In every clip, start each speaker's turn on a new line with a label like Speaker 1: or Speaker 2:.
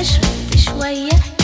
Speaker 1: وشربت شوية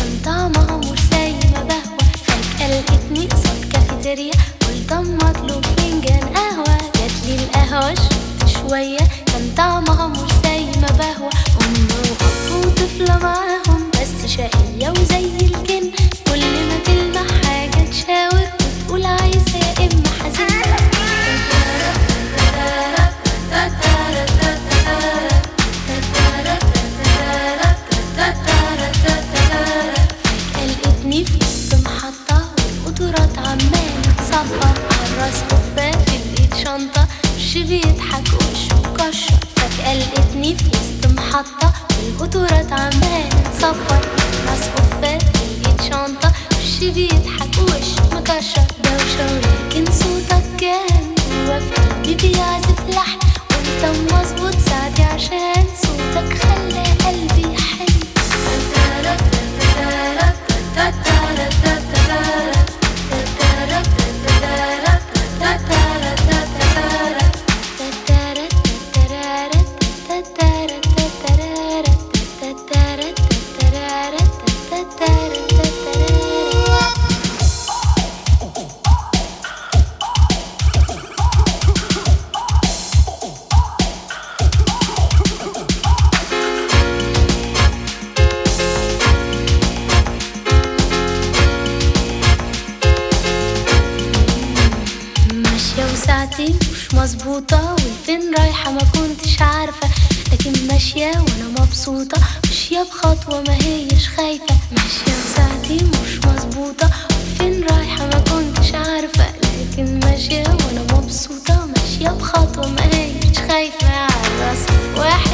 Speaker 1: مبسوطة ماشية بخطوة ما هيش خايفة. ماشية وساعتي مش مظبوطة. وفين رايحة؟ ما كنتش عارفة. لكن ماشية وأنا مبسوطة. ماشية بخطوة ما هيش خايفة. عالراس واحد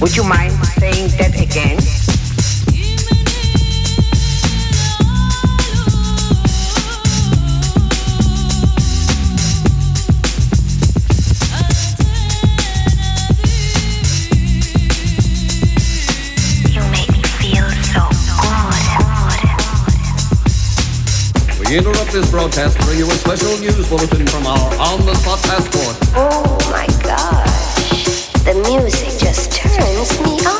Speaker 2: Would you mind saying that again? You made me feel so hot, hot, hot, hot.
Speaker 3: We interrupt this broadcast to bring you a special news bulletin from our on-the-spot passport.
Speaker 4: Oh my gosh, the music just turns me on.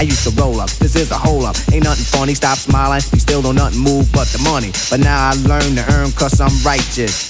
Speaker 5: I used to roll up. This is a hole up. Ain't nothing funny. Stop smiling. You still don't nothing move but the money. But now I learn to earn cause I'm righteous.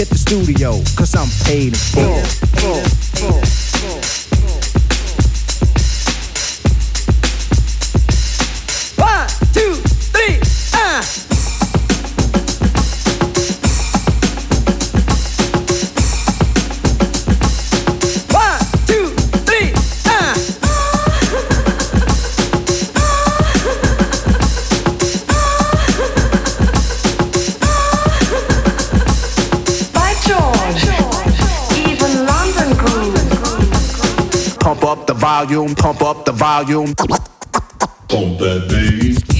Speaker 5: Hit the studio, cause I'm paid in full. full, full.
Speaker 6: Volume, pump up the volume.
Speaker 7: Pump that bass.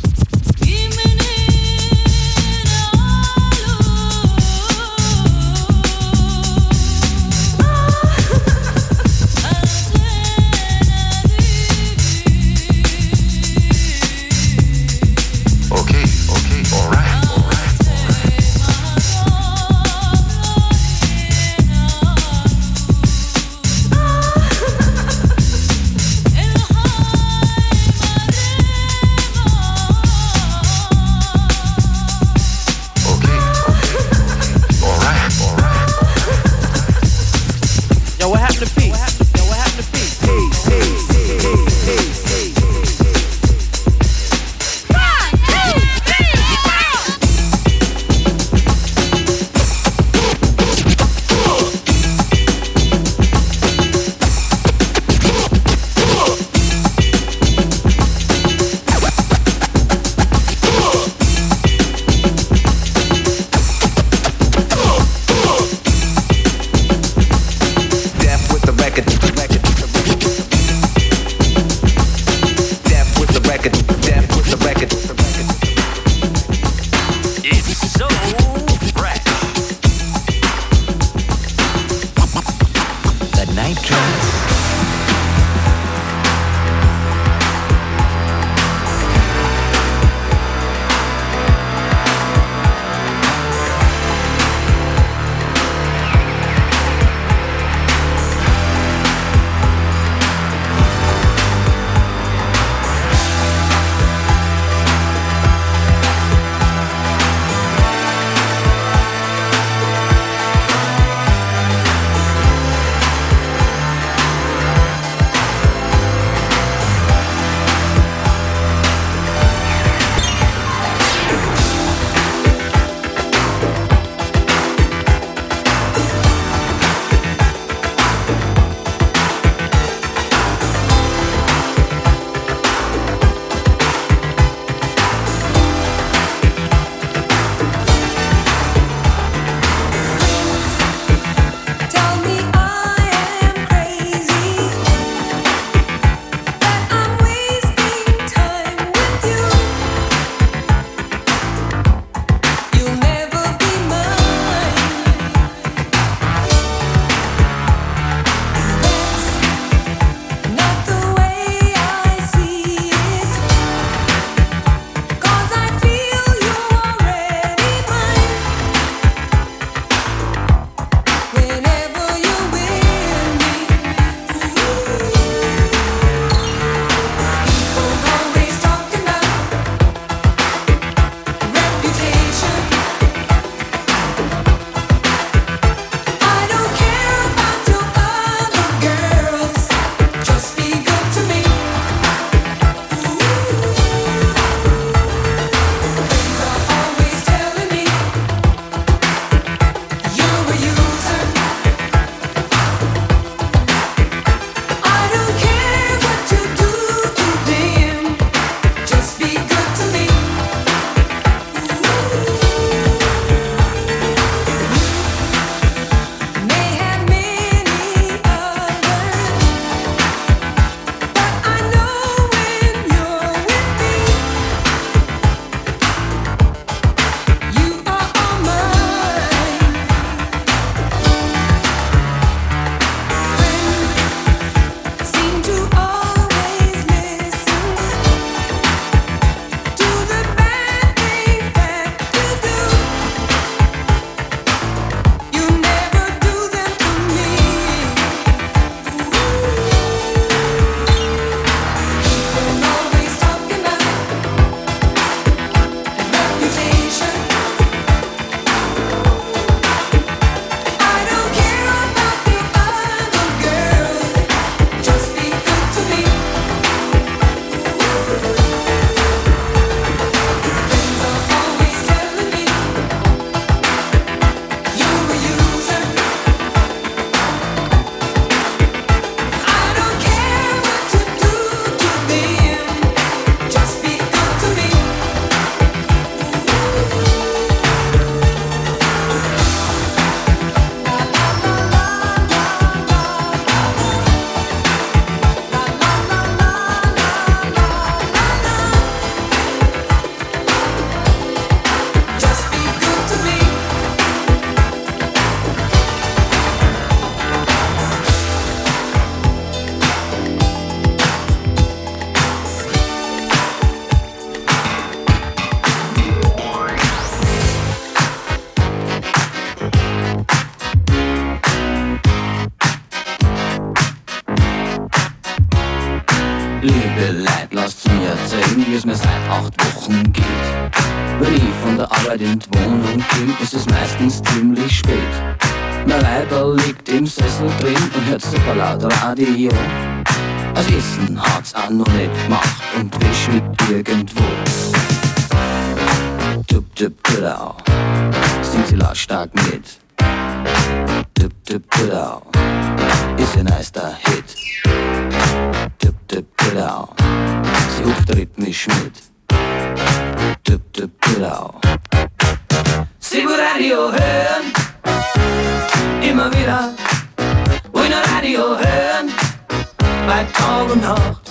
Speaker 8: Bei Tag und Nacht.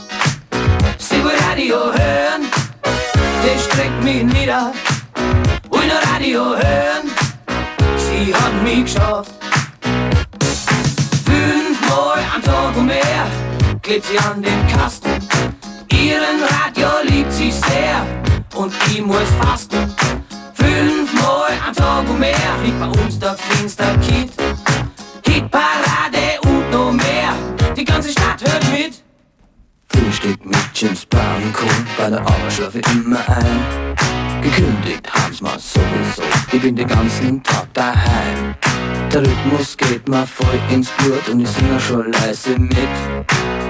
Speaker 8: Sie will Radio hören, das streckt mich nieder. Nur Radio hören, sie hat mich geschafft. Fünfmal am Tag und mehr klebt sie an den Kasten. Ihren Radio liebt sie sehr und ich muss fasten. Fünfmal am Tag und mehr fliegt bei uns der Finster-Kit. Hitparade die ganze Stadt hört mit. Frühstück mit James Brown Co. Bei der Arbeit schlafe immer ein. Gekündigt haben's mal sowieso. Ich bin den ganzen Tag daheim. Der Rhythmus geht mir voll ins Blut und ich singe schon leise mit.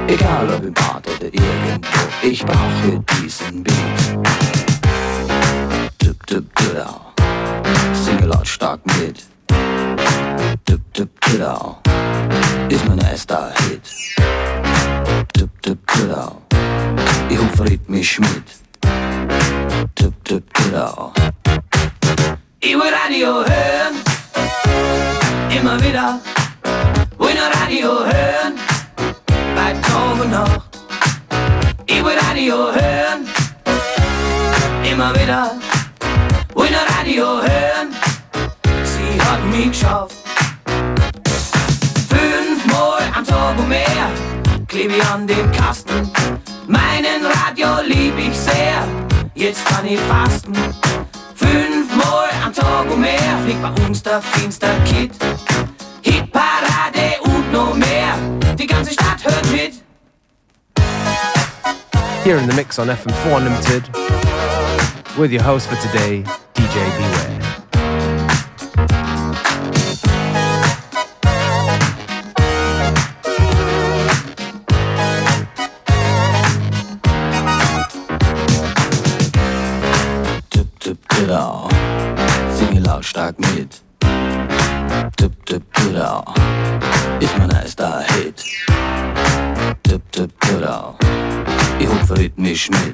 Speaker 8: Egal ob im Bad oder irgendwo, ich brauche diesen Beat. Dup, dup, dup, Singe lautstark mit. Dup, dup, dup, ist mein erster Hit. Dup, dup, dup, ich hupf rhythmisch mit. Dup, dup, dup, ich will Radio hören, immer wieder. Will nur Radio hören, bei Tag und Nacht. Ich will Radio hören, immer wieder. Will nur Radio hören, hat mich geschafft. Fünfmal am Tag mehr kleb ich an dem Kasten. Meinen Radio lieb ich sehr, jetzt kann ich fasten. Fünfmal am Tag mehr fliegt bei uns der Finster-Kit. Hitparade und noch mehr, die ganze Stadt hört mit.
Speaker 9: Here in the mix on FM4 Unlimited with your host for today, DJ Beware.
Speaker 8: Tag mit. Tip, tip, tudau. Ich mein da, Hit. Tip, tip, tudau. Ich hoffe, mich
Speaker 10: mit.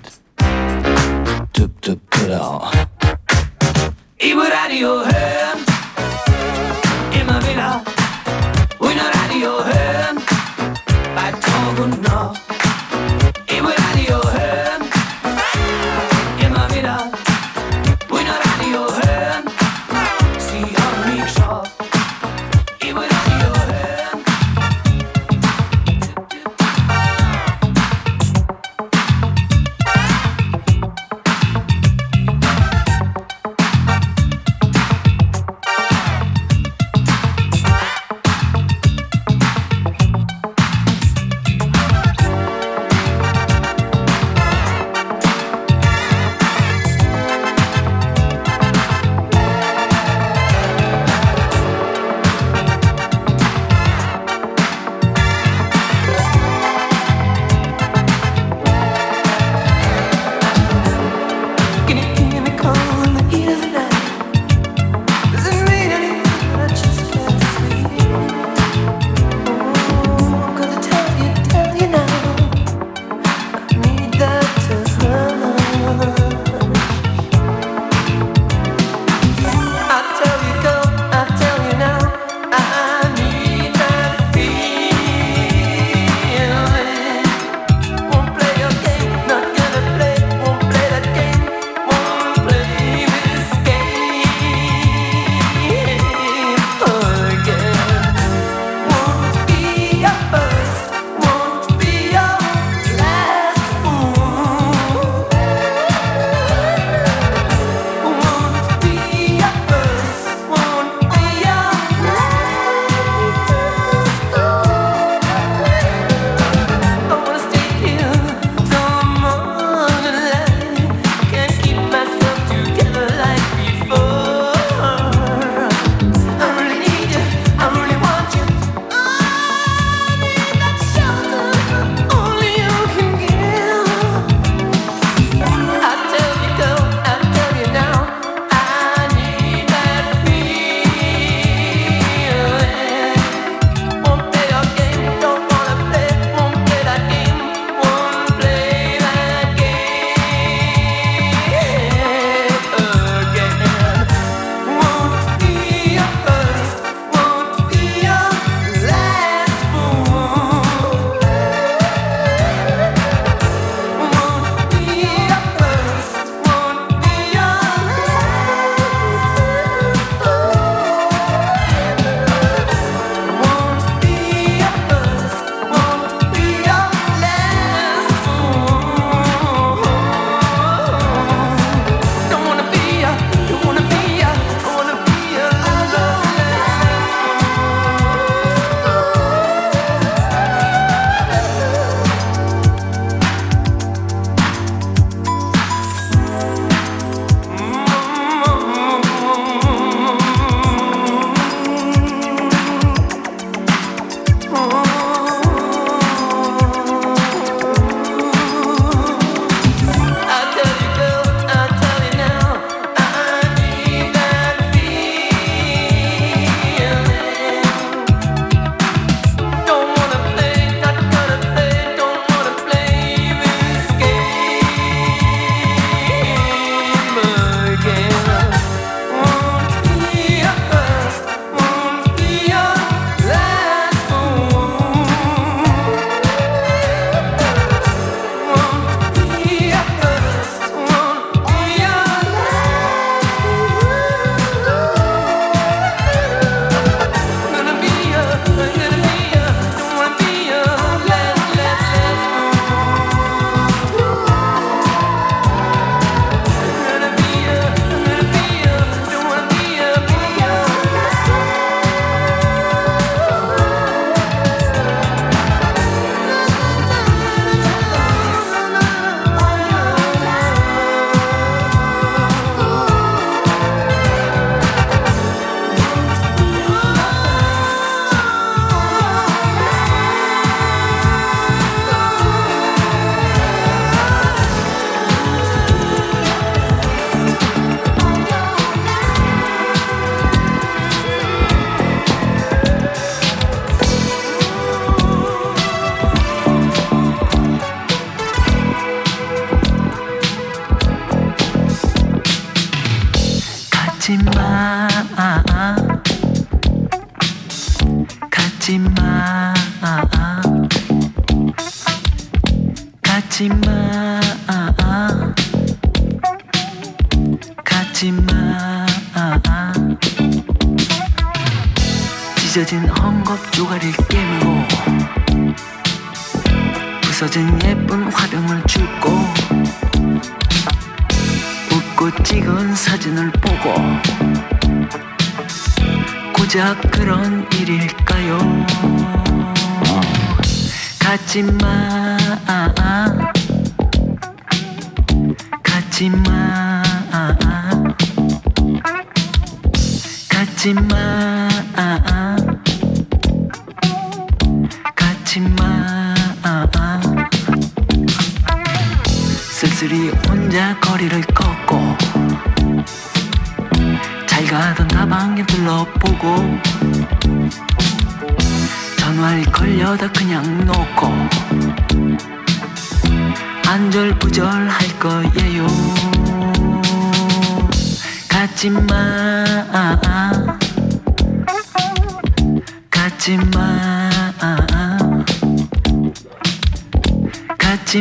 Speaker 10: 真っ黒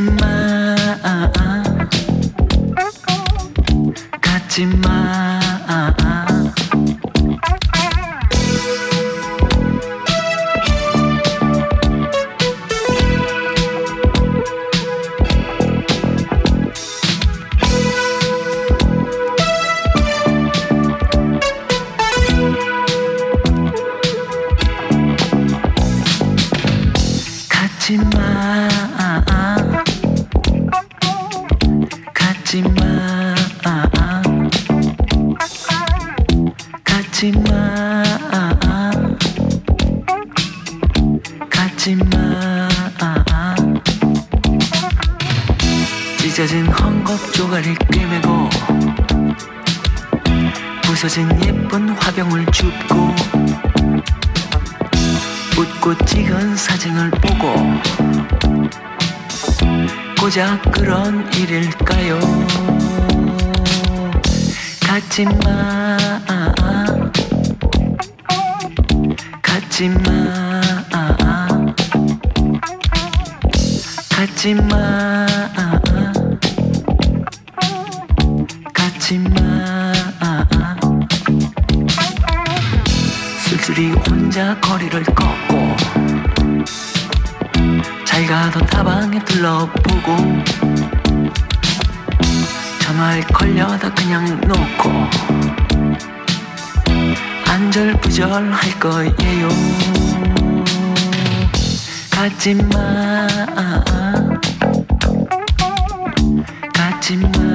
Speaker 10: maximum 그런 일일까요? 가지 마, 가지 마, 가지 마, 가지 마. 술술이 혼자 거리를 걷고 잘 가던 다방에 들러. 걸려도 그냥 놓고 안절부절 할 거예요. 가지마. 가지마.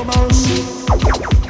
Speaker 11: Animals.